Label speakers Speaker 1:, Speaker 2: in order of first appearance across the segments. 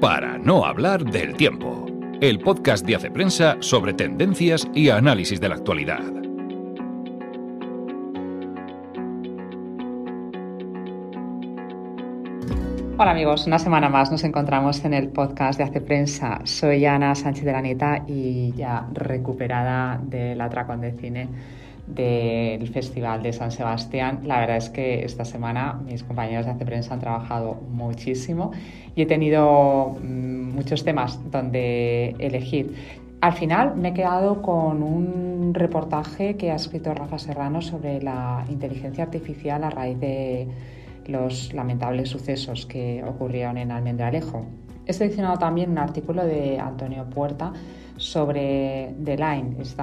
Speaker 1: Para no hablar del tiempo, el podcast de Hace Prensa sobre tendencias y análisis de la actualidad.
Speaker 2: Hola amigos, una semana más nos encontramos en el podcast de Hace Prensa. Soy Ana Sánchez de la Neta y ya recuperada del atracón de cine del Festival de San Sebastián. La verdad es que esta semana mis compañeros de Hace Prensa han trabajado muchísimo y he tenido mm, muchos temas donde elegir. Al final me he quedado con un reportaje que ha escrito Rafa Serrano sobre la inteligencia artificial a raíz de los lamentables sucesos que ocurrieron en Almendralejo. He seleccionado también un artículo de Antonio Puerta sobre The Line, este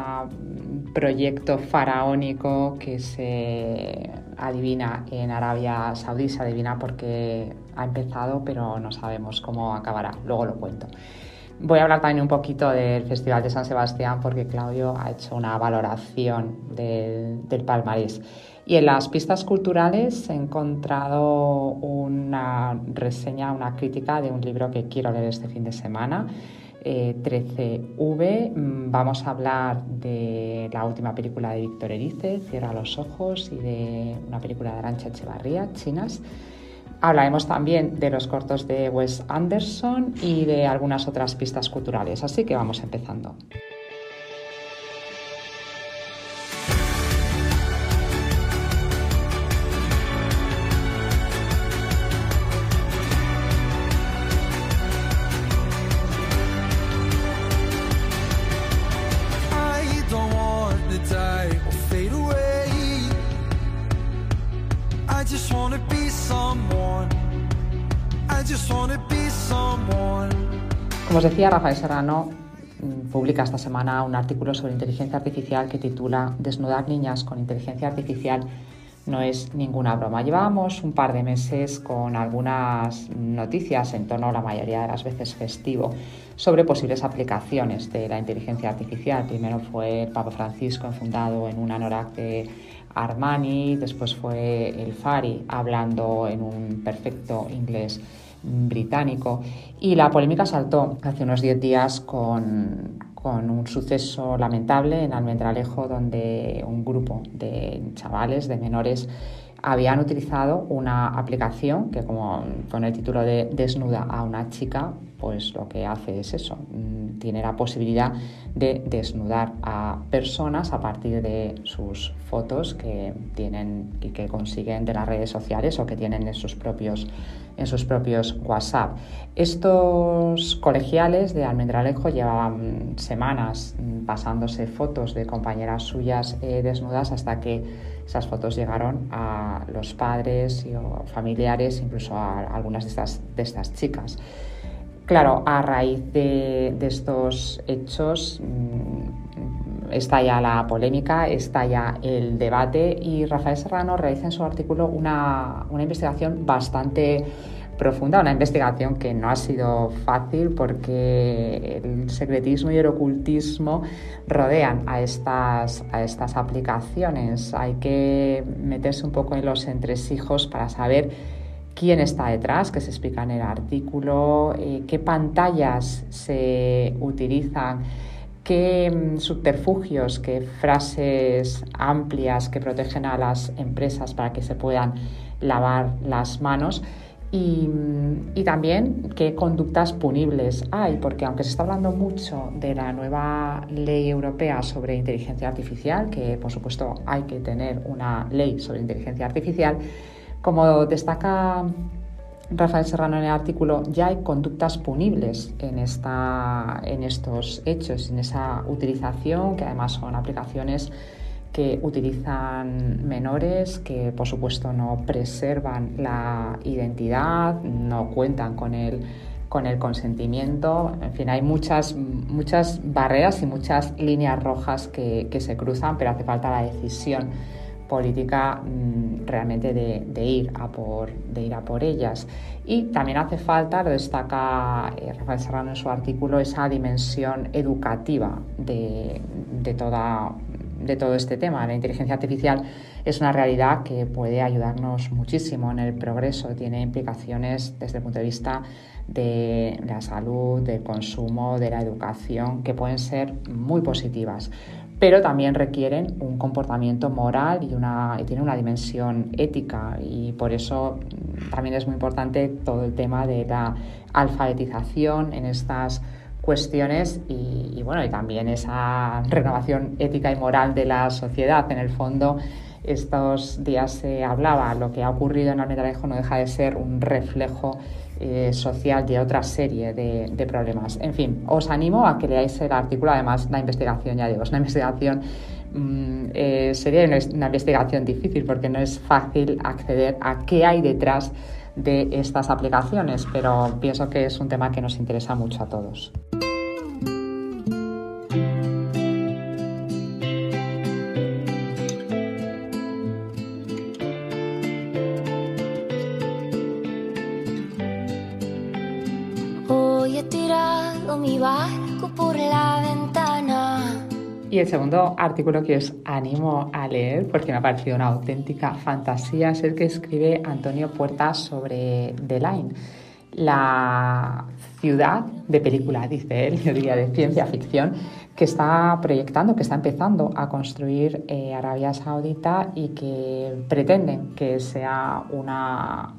Speaker 2: proyecto faraónico que se adivina en Arabia Saudí, se adivina porque ha empezado, pero no sabemos cómo acabará. Luego lo cuento. Voy a hablar también un poquito del Festival de San Sebastián porque Claudio ha hecho una valoración del, del palmarés. Y en las pistas culturales he encontrado una reseña, una crítica de un libro que quiero leer este fin de semana 13V eh, mm, vamos a hablar de la última película de Víctor Erice, Cierra los ojos, y de una película de Arancha Echevarría, Chinas. Hablaremos también de los cortos de Wes Anderson y de algunas otras pistas culturales, así que vamos empezando. Decía, Rafael Serrano mm, publica esta semana un artículo sobre inteligencia artificial que titula Desnudar niñas con inteligencia artificial no es ninguna broma. Llevábamos un par de meses con algunas noticias en tono la mayoría de las veces festivo sobre posibles aplicaciones de la inteligencia artificial. Primero fue el Papa Francisco enfundado en un anorak de Armani, después fue el Fari hablando en un perfecto inglés británico. Y la polémica saltó hace unos 10 días con, con un suceso lamentable en Almendralejo donde un grupo de chavales, de menores, habían utilizado una aplicación que como con el título de Desnuda a una chica, pues lo que hace es eso, mm, tiene la posibilidad de desnudar a personas a partir de sus fotos que tienen y que consiguen de las redes sociales o que tienen en sus propios en sus propios WhatsApp. Estos colegiales de Almendralejo llevaban semanas mm, pasándose fotos de compañeras suyas eh, desnudas hasta que esas fotos llegaron a los padres y familiares, incluso a algunas de estas, de estas chicas. Claro, a raíz de, estos hechos está ya la polémica, está ya el debate y Rafael Serrano realiza en su artículo una, una investigación bastante profunda, una investigación que no ha sido fácil porque el secretismo y el ocultismo rodean a estas, a estas aplicaciones. Hay que meterse un poco en los entresijos para saber quién está detrás, que se explica en el artículo, eh, qué pantallas se utilizan qué mm, subterfugios, qué frases amplias que protegen a las empresas para que se puedan lavar las manos y, también qué conductas punibles hay, porque aunque se está hablando mucho de la nueva ley europea sobre inteligencia artificial, que por supuesto hay que tener una ley sobre inteligencia artificial, como destaca Rafael Serrano en el artículo, ya hay conductas punibles en, esta, en estos hechos, en esa utilización, que además son aplicaciones que utilizan menores, que por supuesto no preservan la identidad, no cuentan con el, con el consentimiento. En fin, hay muchas, muchas barreras y muchas líneas rojas que, se cruzan, pero hace falta la decisión política mm, realmente de, ir a por, de ir a por ellas. Y también hace falta, lo destaca eh, Rafael Serrano en su artículo, esa dimensión educativa de, de toda de todo este tema. La inteligencia artificial es una realidad que puede ayudarnos muchísimo en el progreso, tiene implicaciones desde el punto de vista de la salud, del consumo, de la educación, que pueden ser muy positivas pero también requieren un comportamiento moral y, una, tiene una dimensión ética. Y por eso mm, también es muy importante todo el tema de la alfabetización en estas cuestiones y, bueno y también esa renovación ética y moral de la sociedad. En el fondo estos días se hablaba lo que ha ocurrido en Almendralejo no deja de ser un reflejo eh, social de otra serie de, problemas. En fin, os animo a que leáis el artículo, además la investigación, ya digo, es una investigación, mm, eh, sería una investigación difícil porque no es fácil acceder a qué hay detrás de estas aplicaciones, pero pienso que es un tema que nos interesa mucho a todos. Y el segundo artículo que os animo a leer, porque me ha parecido una auténtica fantasía, es el que escribe Antonio Puerta sobre The Line, la ciudad de película, dice él, yo diría de ciencia ficción, que está proyectando, que está empezando a construir eh, Arabia Saudita y que pretenden que sea una,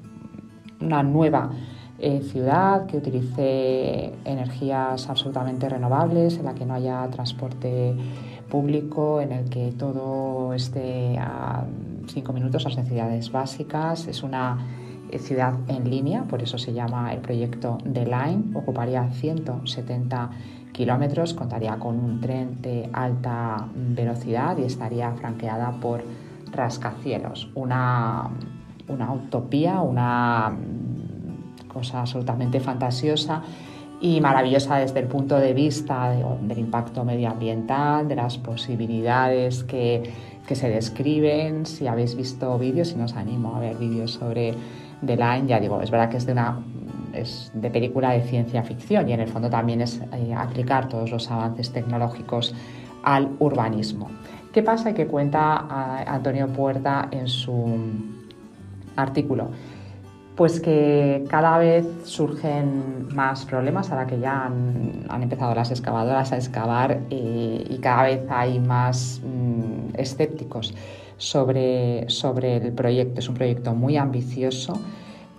Speaker 2: una nueva eh, ciudad que utilice energías absolutamente renovables, en la que no haya transporte público, en el que todo esté a cinco minutos las necesidades básicas. Es una eh, ciudad en línea, por eso se llama el proyecto The Line. Ocuparía 170 kilómetros, contaría con un tren de alta velocidad y estaría franqueada por rascacielos. Una, una utopía, una cosa absolutamente fantasiosa y maravillosa desde el punto de vista del impacto medioambiental, de las posibilidades que, que, se describen. Si habéis visto vídeos, y nos animo a ver vídeos sobre The Line, ya digo, es verdad que es de una es de película de ciencia ficción y en el fondo también es eh, aplicar todos los avances tecnológicos al urbanismo. ¿Qué pasa y qué cuenta eh, Antonio Puerta en su artículo? Pues que cada vez surgen más problemas ahora que ya han, empezado las excavadoras a excavar eh, y cada vez hay más mm, escépticos sobre, sobre el proyecto. Es un proyecto muy ambicioso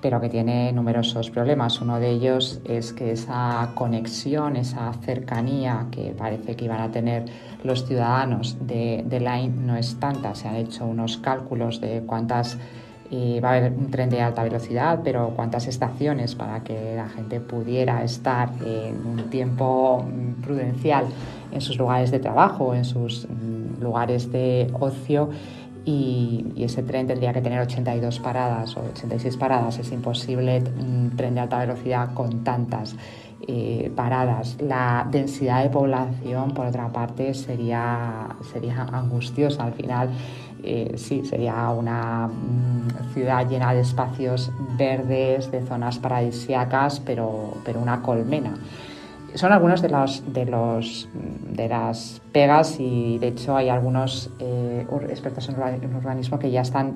Speaker 2: pero que tiene numerosos problemas. Uno de ellos es que esa conexión, esa cercanía que parece que iban a tener los ciudadanos de, de Line no es tanta. Se han hecho unos cálculos de cuántas va a haber un tren de alta velocidad, pero cuántas estaciones para que la gente pudiera estar en un tiempo prudencial en sus lugares de trabajo, en sus mm, lugares de ocio. Y, ese tren tendría que tener 82 paradas o 86 paradas. Es imposible un tren de alta velocidad con tantas eh, paradas. La densidad de población, por otra parte, sería, sería angustiosa. Al final, eh, sí, sería una mm, ciudad llena de espacios verdes, de zonas paradisíacas, pero, pero una colmena. Son algunos de, de, los, de las pegas y de hecho hay algunos eh, expertos en urbanismo que ya están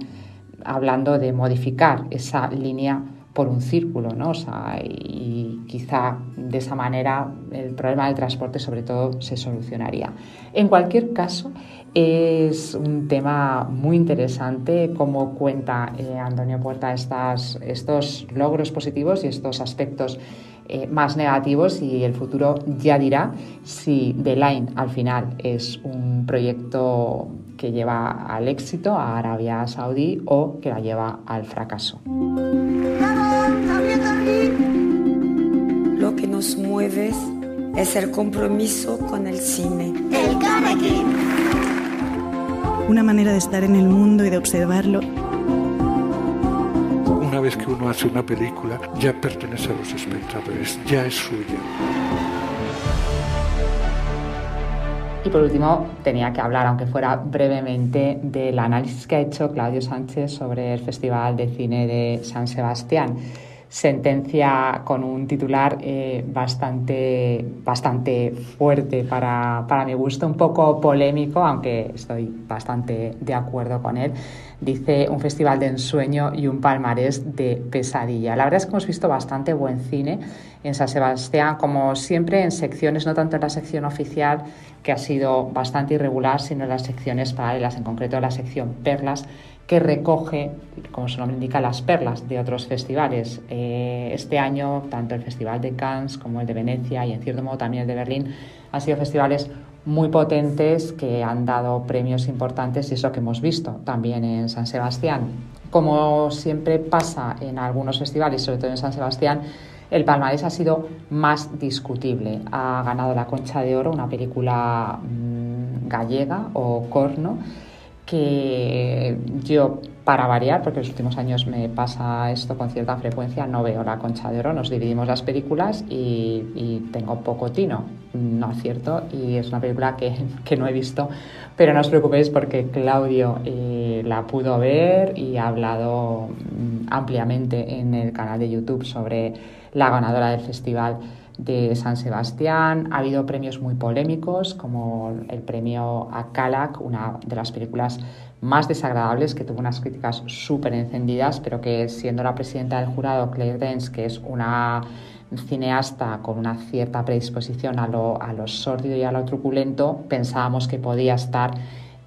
Speaker 2: hablando de modificar esa línea por un círculo, ¿no? y quizá de esa manera el problema del transporte sobre todo se solucionaría. En cualquier caso, es un tema muy interesante cómo cuenta eh, Antonio Puerta estas, estos logros positivos y estos aspectos eh, más negativos y el futuro ya dirá si The Line al final es un proyecto que lleva al éxito a Arabia Saudí o que la lleva al fracaso.
Speaker 3: Lo que nos mueve es el compromiso con el cine. El
Speaker 4: una manera de estar en el mundo y de observarlo.
Speaker 5: Una vez que uno hace una película, ya pertenece a los espectadores, ya es suya.
Speaker 2: Y por último, tenía que hablar, aunque fuera brevemente, del análisis que ha hecho Claudio Sánchez sobre el Festival de Cine de San Sebastián. Sentencia con un titular eh, bastante, bastante fuerte para, para mi gusto, un poco polémico, aunque estoy bastante de acuerdo con él. Dice un festival de ensueño y un palmarés de pesadilla. La verdad es que hemos visto bastante buen cine en San Sebastián, como siempre en secciones, no tanto en la sección oficial, que ha sido bastante irregular, sino en las secciones paralelas, en concreto la sección Perlas, que recoge, como su nombre indica, las perlas de otros festivales. Eh, este año, tanto el Festival de Cannes como el de Venecia y en cierto modo también el de Berlín han sido festivales muy potentes que han dado premios importantes y es lo que hemos visto también en San Sebastián. Como siempre pasa en algunos festivales, sobre todo en San Sebastián, el palmarés ha sido más discutible. Ha ganado la Concha de Oro, una película mmm, gallega o corno que yo, para variar, porque en los últimos años me pasa esto con cierta frecuencia, no veo la concha de oro, nos dividimos las películas y, tengo poco tino, no es cierto, y es una película que, que, no he visto, pero no os preocupéis porque Claudio eh, la pudo ver y ha hablado mm, ampliamente en el canal de YouTube sobre la ganadora del festival de San Sebastián. Ha habido premios muy polémicos, como el premio a Calac, una de las películas más desagradables, que tuvo unas críticas súper encendidas, pero que siendo la presidenta del jurado, Claire Dance, que es una cineasta con una cierta predisposición a lo, a lo sórdido y a lo truculento, pensábamos que podía estar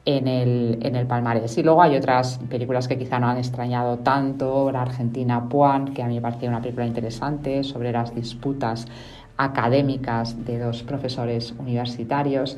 Speaker 2: en el, en el palmarés. Y luego hay otras películas que quizá no han extrañado tanto, la Argentina Puan, que a mí me parecía una película interesante sobre las disputas académicas de dos profesores universitarios.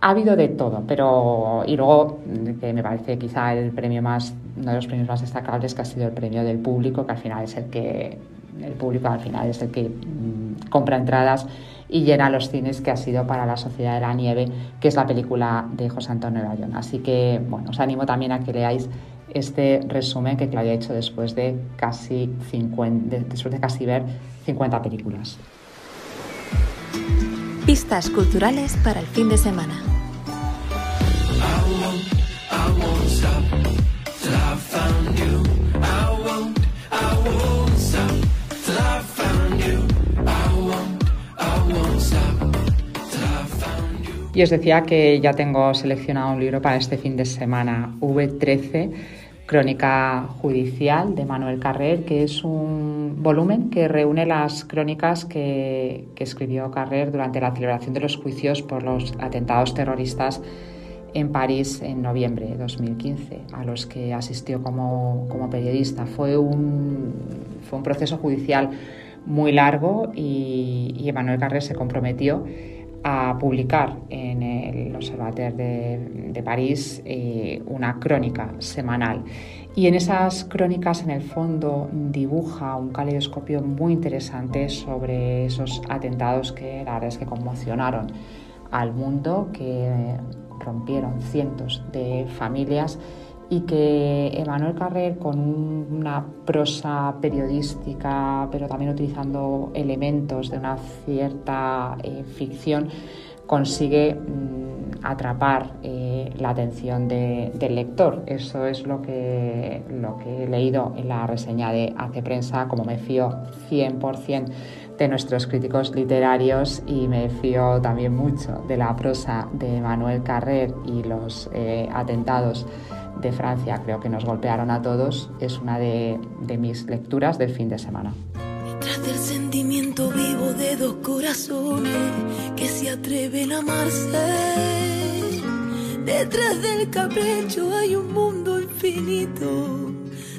Speaker 2: Ha habido de todo, pero y luego que me parece quizá el premio más uno de los premios más destacables que ha sido el premio del público, que al final es el que el público al final es el que mmm, compra entradas y llena los cines que ha sido para la Sociedad de la Nieve, que es la película de José Antonio Bayón. Así que bueno, os animo también a que leáis este resumen que Claudia ha hecho después de casi 50, después de casi ver 50 películas.
Speaker 6: Pistas culturales para el fin de semana.
Speaker 2: Y os decía que ya tengo seleccionado un libro para este fin de semana, V13 Crónica Judicial de Manuel Carrer, que es un volumen que reúne las crónicas que, escribió Carrer durante la celebración de los juicios por los atentados terroristas en París en noviembre de 2015, a los que asistió como, como periodista. Fue un, fue un proceso judicial muy largo y, y Manuel Carrer se comprometió a publicar en el Observateur de, de París eh, una crónica semanal. Y en esas crónicas, en el fondo, dibuja un caleidoscopio muy interesante sobre esos atentados que la verdad es que conmocionaron al mundo, que rompieron cientos de familias y que Emanuel Carrer, con una prosa periodística, pero también utilizando elementos de una cierta eh, ficción, consigue mmm, atrapar eh, la atención de, del lector. Eso es lo que, lo que he leído en la reseña de Hace Prensa, como me fío 100% de nuestros críticos literarios y me fío también mucho de la prosa de Manuel Carrer y los eh, atentados de Francia, creo que nos golpearon a todos, es una de, de mis lecturas del fin de semana.
Speaker 7: Del sentimiento vivo de dos corazones que se atreven a amarse, detrás del capricho hay un mundo infinito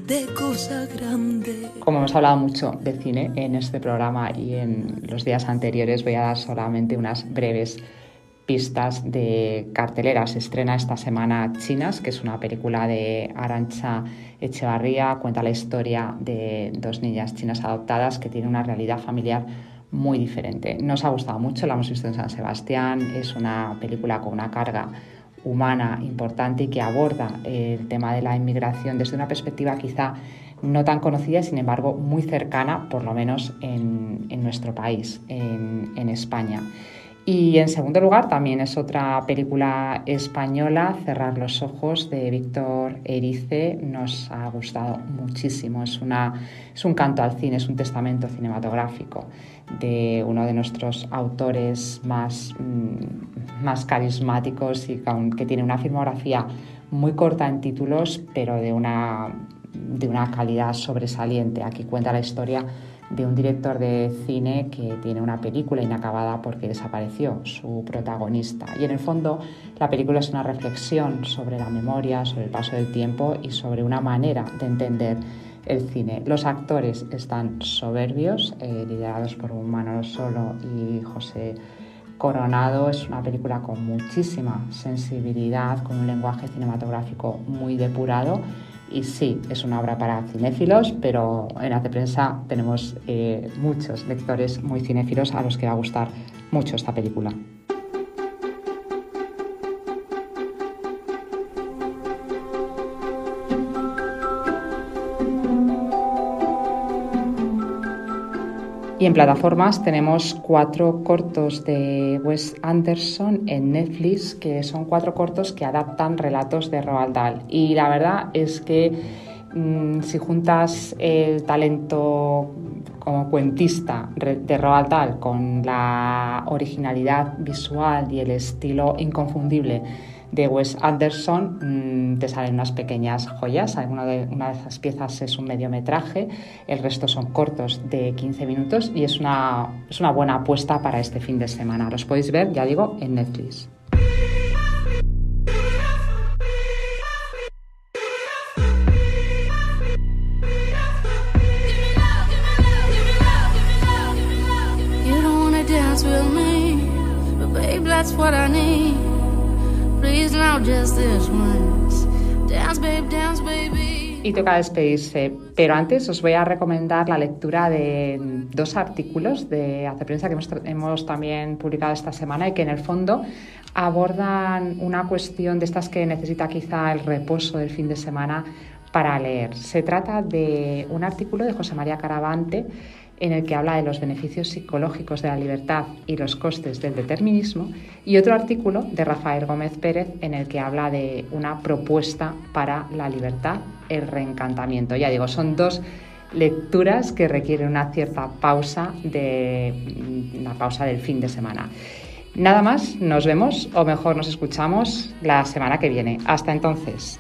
Speaker 7: de cosas grandes.
Speaker 2: Como hemos hablado mucho de cine en este programa y en los días anteriores, voy a dar solamente unas breves pistas de cartelera. Se estrena esta semana Chinas, que es una película de Arancha Echevarría. Cuenta la historia de dos niñas chinas adoptadas que tienen una realidad familiar muy diferente. Nos ha gustado mucho, la hemos visto en San Sebastián. Es una película con una carga humana importante y que aborda el tema de la inmigración desde una perspectiva quizá no tan conocida, sin embargo muy cercana, por lo menos en, en nuestro país, en, en España. Y en segundo lugar, también es otra película española, Cerrar los Ojos, de Víctor Erice. Nos ha gustado muchísimo. Es, una, es un canto al cine, es un testamento cinematográfico de uno de nuestros autores más, mm, más carismáticos y que tiene una filmografía muy corta en títulos, pero de una, de una calidad sobresaliente. Aquí cuenta la historia de un director de cine que tiene una película inacabada porque desapareció su protagonista. Y en el fondo la película es una reflexión sobre la memoria, sobre el paso del tiempo y sobre una manera de entender el cine. Los actores están soberbios, eh, liderados por un Manolo Solo y José Coronado. Es una película con muchísima sensibilidad, con un lenguaje cinematográfico muy depurado y sí, es una obra para cinéfilos, pero en Hace Prensa tenemos eh, muchos lectores muy cinéfilos a los que va a gustar mucho esta película. Y en plataformas tenemos cuatro cortos de Wes Anderson en Netflix, que son cuatro cortos que adaptan relatos de Roald Dahl. Y la verdad es que mm, si juntas el talento como cuentista de Roald Dahl con la originalidad visual y el estilo inconfundible de Wes Anderson mm, te salen unas pequeñas joyas. Una de, una de esas piezas es un mediometraje, el resto son cortos de 15 minutos y es una, es una buena apuesta para este fin de semana. Los podéis ver, ya digo, en Netflix. that's what I need. Y toca despedirse, pero antes os voy a recomendar la lectura de dos artículos de Hace Prensa que hemos, también publicado esta semana y que en el fondo abordan una cuestión de estas que necesita quizá el reposo del fin de semana para leer. Se trata de un artículo de José María Caravante en el que habla de los beneficios psicológicos de la libertad y los costes del determinismo, y otro artículo de Rafael Gómez Pérez en el que habla de una propuesta para la libertad, el reencantamiento. Ya digo, son dos lecturas que requieren una cierta pausa de una pausa del fin de semana. Nada más, nos vemos o mejor nos escuchamos la semana que viene. Hasta entonces.